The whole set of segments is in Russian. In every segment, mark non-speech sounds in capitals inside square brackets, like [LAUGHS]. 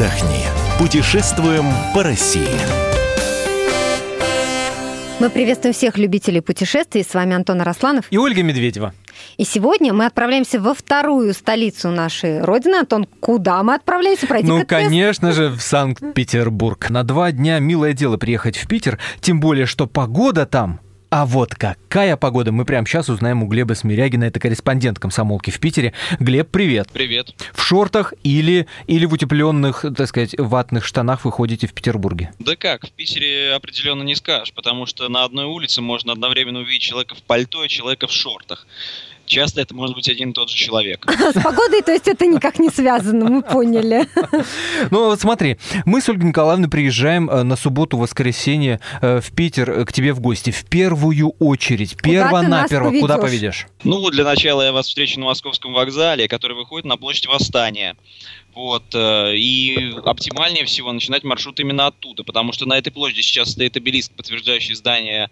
отдохни. Путешествуем по России. Мы приветствуем всех любителей путешествий. С вами Антон Арасланов. И Ольга Медведева. И сегодня мы отправляемся во вторую столицу нашей Родины. Антон, куда мы отправляемся? Пройти ну, конечно же, в Санкт-Петербург. На два дня милое дело приехать в Питер, тем более, что погода там а вот какая погода, мы прямо сейчас узнаем у Глеба Смирягина, это корреспондент комсомолки в Питере. Глеб, привет. Привет. В шортах или, или в утепленных, так сказать, ватных штанах вы ходите в Петербурге? Да как, в Питере определенно не скажешь, потому что на одной улице можно одновременно увидеть человека в пальто и человека в шортах часто это может быть один и тот же человек. [LAUGHS] С погодой, то есть это никак не связано, мы поняли. Ну вот смотри, мы с Ольгой Николаевной приезжаем э, на субботу-воскресенье э, в Питер э, к тебе в гости. В первую очередь, перво-наперво, куда поведешь? Ну, для начала я вас встречу на Московском вокзале, который выходит на площадь Восстания. Вот, и оптимальнее всего начинать маршрут именно оттуда, потому что на этой площади сейчас стоит обелиск, подтверждающий здание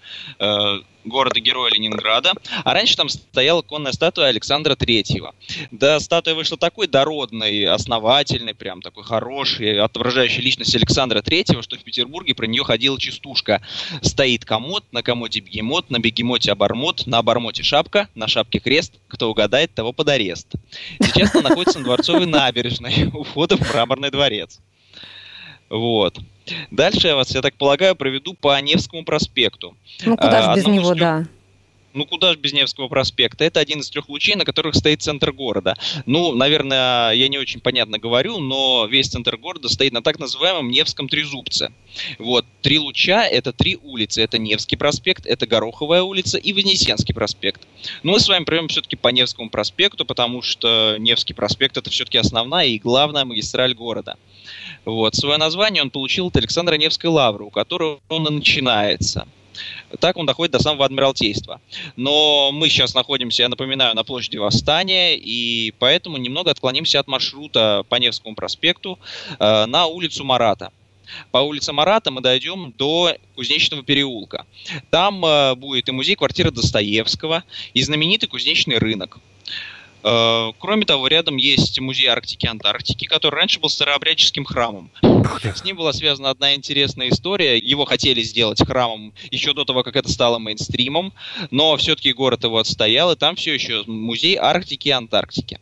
города-героя Ленинграда. А раньше там стояла конная статуя Александра Третьего. Да, статуя вышла такой дородной, основательной, прям такой хорошей, отображающей личность Александра Третьего, что в Петербурге про нее ходила частушка. Стоит комод, на комоде бегемот, на бегемоте обормот, на обормоте шапка, на шапке крест. Кто угадает, того под арест. Сейчас она находится на Дворцовой набережной [LAUGHS] у входа в Мраморный дворец. Вот. Дальше я вас, я так полагаю, проведу по Невскому проспекту. Ну, куда же а, без него, да. Ну, куда же без Невского проспекта? Это один из трех лучей, на которых стоит центр города. Ну, наверное, я не очень понятно говорю, но весь центр города стоит на так называемом Невском трезубце. Вот, три луча — это три улицы. Это Невский проспект, это Гороховая улица и Вознесенский проспект. Но мы с вами пройдем все-таки по Невскому проспекту, потому что Невский проспект — это все-таки основная и главная магистраль города. Вот. Свое название он получил от Александра Невской лавры, у которого он и начинается. Так он доходит до самого Адмиралтейства. Но мы сейчас находимся, я напоминаю, на площади Восстания, и поэтому немного отклонимся от маршрута по Невскому проспекту э, на улицу Марата. По улице Марата мы дойдем до Кузнечного переулка. Там э, будет и музей квартиры Достоевского, и знаменитый кузнечный рынок. Э, кроме того, рядом есть музей Арктики и Антарктики, который раньше был старообрядческим храмом. С ним была связана одна интересная история. Его хотели сделать храмом еще до того, как это стало мейнстримом, но все-таки город его отстоял, и там все еще музей Арктики и Антарктики.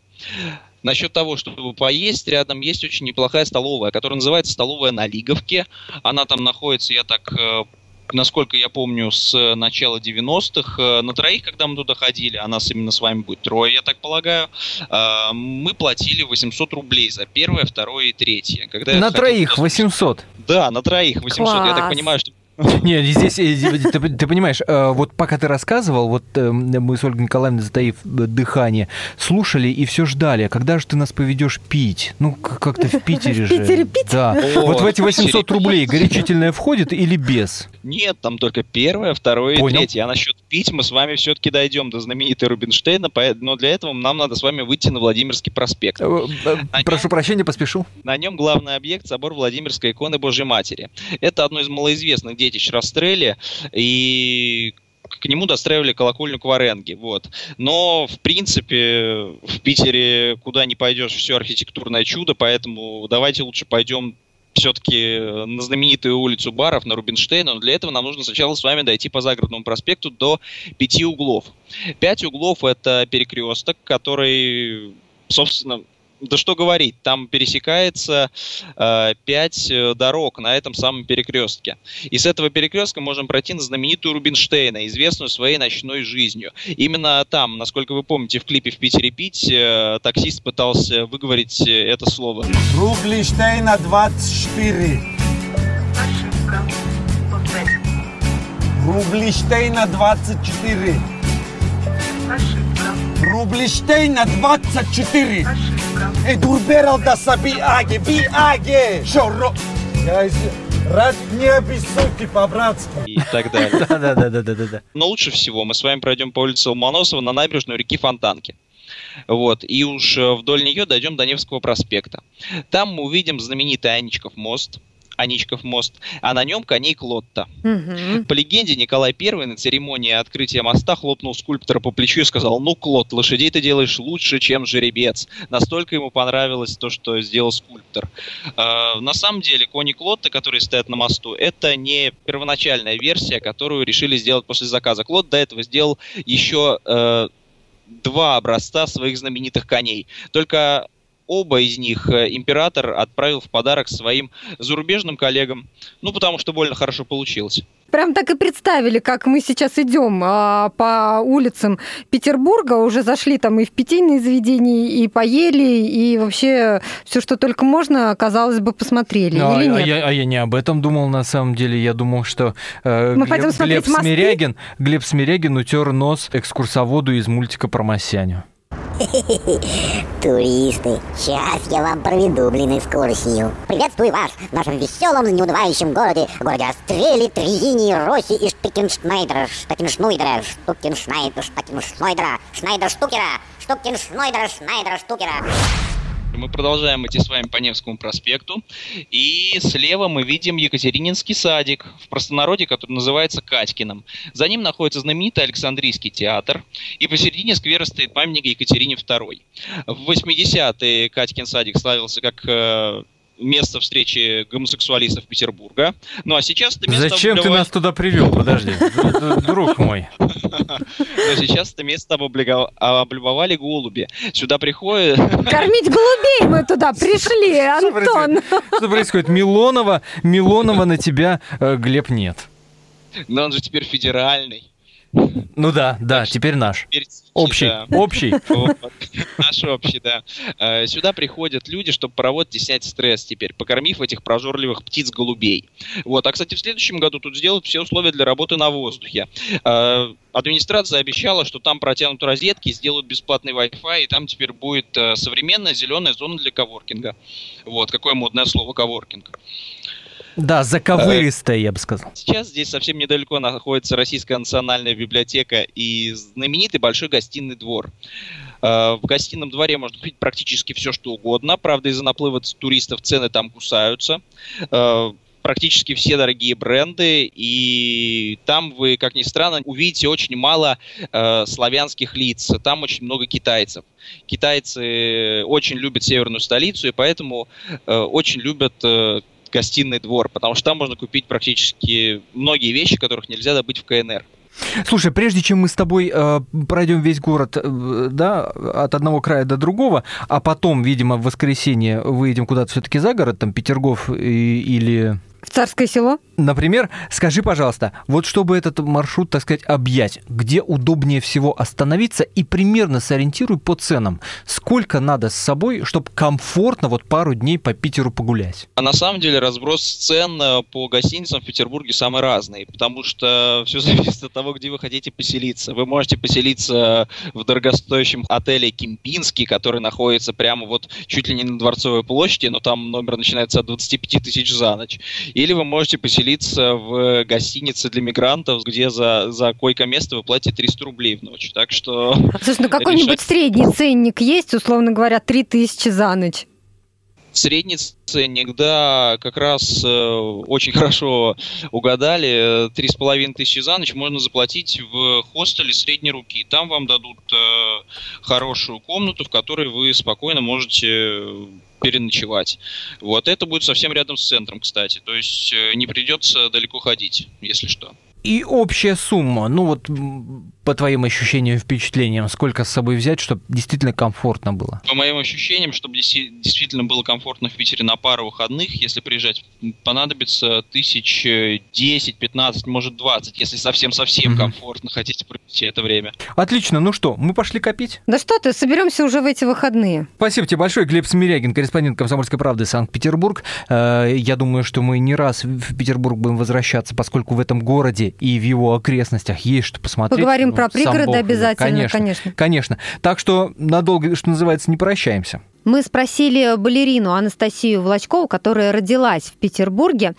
Насчет того, чтобы поесть, рядом есть очень неплохая столовая, которая называется столовая на Лиговке. Она там находится, я так э, насколько я помню, с начала 90-х. Э, на троих, когда мы туда ходили, а нас именно с вами будет трое, я так полагаю, э, мы платили 800 рублей за первое, второе и третье. Когда на троих туда... 800? Да, на троих 800. Класс. Я так понимаю, что [LAUGHS] нет, здесь, э, ты, ты понимаешь, э, вот пока ты рассказывал, вот э, мы с Ольгой Николаевной, затаив дыхание, слушали и все ждали, а когда же ты нас поведешь пить? Ну, как-то в Питере [LAUGHS] же. В Питере пить? Да. [LAUGHS] Вот в эти 800 рублей горячительное входит или без? Нет, там только первое, второе и третье. А насчет пить мы с вами все-таки дойдем до знаменитой Рубинштейна, но для этого нам надо с вами выйти на Владимирский проспект. Прошу прощения, поспешу. На нем главный объект – собор Владимирской иконы Божьей Матери. Это одно из малоизвестных детищ Растрелли, и к нему достраивали колокольню Кваренги, вот. Но, в принципе, в Питере куда не пойдешь, все архитектурное чудо, поэтому давайте лучше пойдем все-таки на знаменитую улицу баров, на Рубинштейна, но для этого нам нужно сначала с вами дойти по загородному проспекту до пяти углов. Пять углов – это перекресток, который, собственно, да что говорить, там пересекается э, пять э, дорог на этом самом перекрестке. И с этого перекрестка можем пройти на знаменитую Рубинштейна, известную своей ночной жизнью. Именно там, насколько вы помните, в клипе «В Питере пить» э, таксист пытался выговорить э, это слово. Рублиштейна 24. Рублиштейна 24. Рублиштейна 24. Эдурберал да саби аге, би аге. Шоро. Я Рад не обессудьте по-братски. И так далее. [LAUGHS] Да-да-да-да-да. Но лучше всего мы с вами пройдем по улице Ломоносова на набережную реки Фонтанки. Вот, и уж э, вдоль нее дойдем до Невского проспекта. Там мы увидим знаменитый Анечков мост, Аничков мост, а на нем коней Клотта. Мгм. По легенде, Николай I на церемонии открытия моста хлопнул скульптора по плечу и сказал, ну, Клод, лошадей ты делаешь лучше, чем жеребец. Настолько ему понравилось то, что сделал скульптор. Э, На самом деле, кони Клотта, которые стоят на мосту, это не первоначальная версия, которую решили сделать после заказа. Клод до этого сделал еще э, два образца своих знаменитых коней. Только оба из них э, император отправил в подарок своим зарубежным коллегам. Ну, потому что больно хорошо получилось. Прям так и представили, как мы сейчас идем а, по улицам Петербурга, уже зашли там и в питейные заведения, и поели, и вообще все, что только можно, казалось бы, посмотрели. Ну, а, Или а нет? я, а я не об этом думал на самом деле. Я думал, что э, Мы Глеб, пойдем смотреть Глеб? Смирягин, Глеб Смирягин утер нос экскурсоводу из мультика про Масяню. [LAUGHS] Туристы, сейчас я вам проведу, блин, экскурсию. Приветствую вас в нашем веселом, неудувающем городе, городе Острели, Трезини, Роси и Штыкеншнайдера, Штыкеншнуйдера, Штукеншнайдера, Штукеншнойдера, Шнайдер Штукера, Штукеншнойдера, Шнайдера Штукера. Мы продолжаем идти с вами по Невскому проспекту. И слева мы видим Екатерининский садик, в простонародье, который называется Катькиным. За ним находится знаменитый Александрийский театр. И посередине сквера стоит памятник Екатерине II. В 80-е Катькин садик славился как э, место встречи гомосексуалистов Петербурга. Ну а сейчас это место Зачем ты облюбовали- нас туда привел? Подожди, друг мой. [LAUGHS] Но сейчас это место облюбовали- облюбовали голуби. Сюда приходят... [LAUGHS] Кормить голубей мы туда пришли, Антон. Что происходит? Милонова, Милонова на тебя, э, Глеб, нет. Но он же теперь федеральный. Ну да, да, теперь наш. Теперь- Общий, да. общий. [LAUGHS] Вот. Наш общий, да. Э, Сюда приходят люди, чтобы поработать и снять стресс теперь, покормив этих прожорливых птиц-голубей. Вот. А, кстати, в следующем году тут сделают все условия для работы на воздухе. Э, Администрация обещала, что там протянут розетки, сделают бесплатный Wi-Fi, и там теперь будет э, современная зеленая зона для коворкинга. Вот, какое модное слово коворкинг. Да, заковыристая, я бы сказал. Сейчас здесь совсем недалеко находится Российская национальная библиотека и знаменитый большой гостиный двор. Э, В гостином дворе можно купить практически все, что угодно. Правда, из-за наплыва туристов цены там кусаются. Э, Практически все дорогие бренды, и там вы, как ни странно, увидите очень мало э, славянских лиц. Там очень много китайцев. Китайцы очень любят северную столицу, и поэтому э, очень любят э, гостиный двор, потому что там можно купить практически многие вещи, которых нельзя добыть в КНР. Слушай, прежде чем мы с тобой э, пройдем весь город, э, да, от одного края до другого, а потом, видимо, в воскресенье выедем куда-то все-таки за город, там Петергоф и- или В царское село? Например, скажи, пожалуйста, вот чтобы этот маршрут, так сказать, объять, где удобнее всего остановиться и примерно сориентируй по ценам, сколько надо с собой, чтобы комфортно вот пару дней по Питеру погулять? А на самом деле разброс цен э, по гостиницам в Петербурге самый разный, потому что [LAUGHS] все зависит от того, где вы хотите поселиться. Вы можете поселиться в дорогостоящем отеле Кемпинский, который находится прямо вот чуть ли не на Дворцовой площади, но там номер начинается от 25 тысяч за ночь. Или вы можете поселиться в гостинице для мигрантов, где за, за койко-место вы платите 300 рублей в ночь. Так что Слушай, ну какой-нибудь решать- средний ценник есть, условно говоря, 3000 за ночь? Средний ценник, да, как раз э, очень [LAUGHS] хорошо угадали. Три с половиной тысячи за ночь можно заплатить в хостеле средней руки. Там вам дадут э, хорошую комнату, в которой вы спокойно можете переночевать. Вот это будет совсем рядом с центром, кстати. То есть э, не придется далеко ходить, если что. И общая сумма, ну вот по твоим ощущениям, впечатлениям, сколько с собой взять, чтобы действительно комфортно было? По моим ощущениям, чтобы действительно было комфортно в Питере на пару выходных, если приезжать, понадобится тысяч э, 10-15, может 20, если совсем-совсем Мгм. комфортно хотите провести это время. Отлично, ну что, мы пошли копить? Да что ты, соберемся уже в эти выходные. Спасибо тебе большое, Глеб Смирягин, корреспондент «Комсомольской правды» Санкт-Петербург. Э, Я думаю, что мы не раз в Петербург будем возвращаться, поскольку в этом городе и в его окрестностях есть что посмотреть. Поговорим про пригороды Бог обязательно, Конечно, конечно. конечно. Так что надолго, что называется, не прощаемся. Мы спросили балерину Анастасию Волочкову, которая родилась в Петербурге,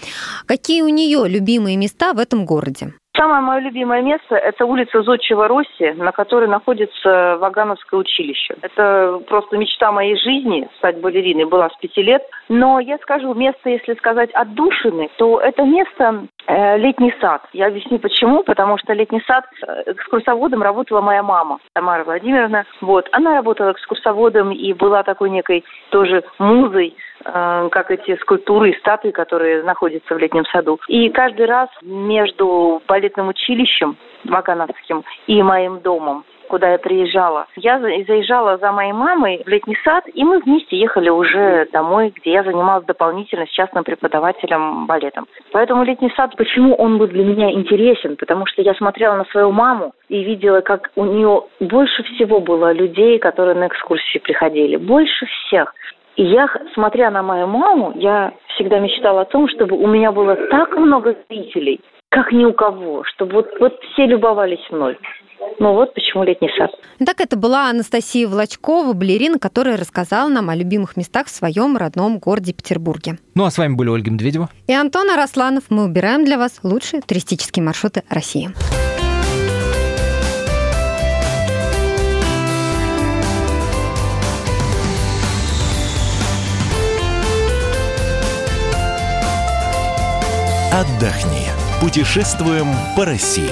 какие у нее любимые места в этом городе. Самое мое любимое место – это улица Зодчего Росси, на которой находится Вагановское училище. Это просто мечта моей жизни – стать балериной. Была с пяти лет. Но я скажу, место, если сказать отдушины, то это место летний сад. Я объясню почему. Потому что летний сад э, экскурсоводом работала моя мама Тамара Владимировна. Вот. Она работала экскурсоводом и была такой некой тоже музой Э, как эти скульптуры и статуи, которые находятся в летнем саду. И каждый раз между балетным училищем Вагановским и моим домом куда я приезжала. Я заезжала за моей мамой в летний сад, и мы вместе ехали уже домой, где я занималась дополнительно с частным преподавателем балетом. Поэтому летний сад, почему он был для меня интересен? Потому что я смотрела на свою маму и видела, как у нее больше всего было людей, которые на экскурсии приходили. Больше всех. И я, смотря на мою маму, я всегда мечтала о том, чтобы у меня было так много зрителей, как ни у кого, чтобы вот, вот все любовались мной. Ну вот почему летний сад. Так это была Анастасия Влачкова, балерина, которая рассказала нам о любимых местах в своем родном городе Петербурге. Ну а с вами были Ольга Медведева и Антон Арасланов. Мы убираем для вас лучшие туристические маршруты России. Отдохни. Путешествуем по России.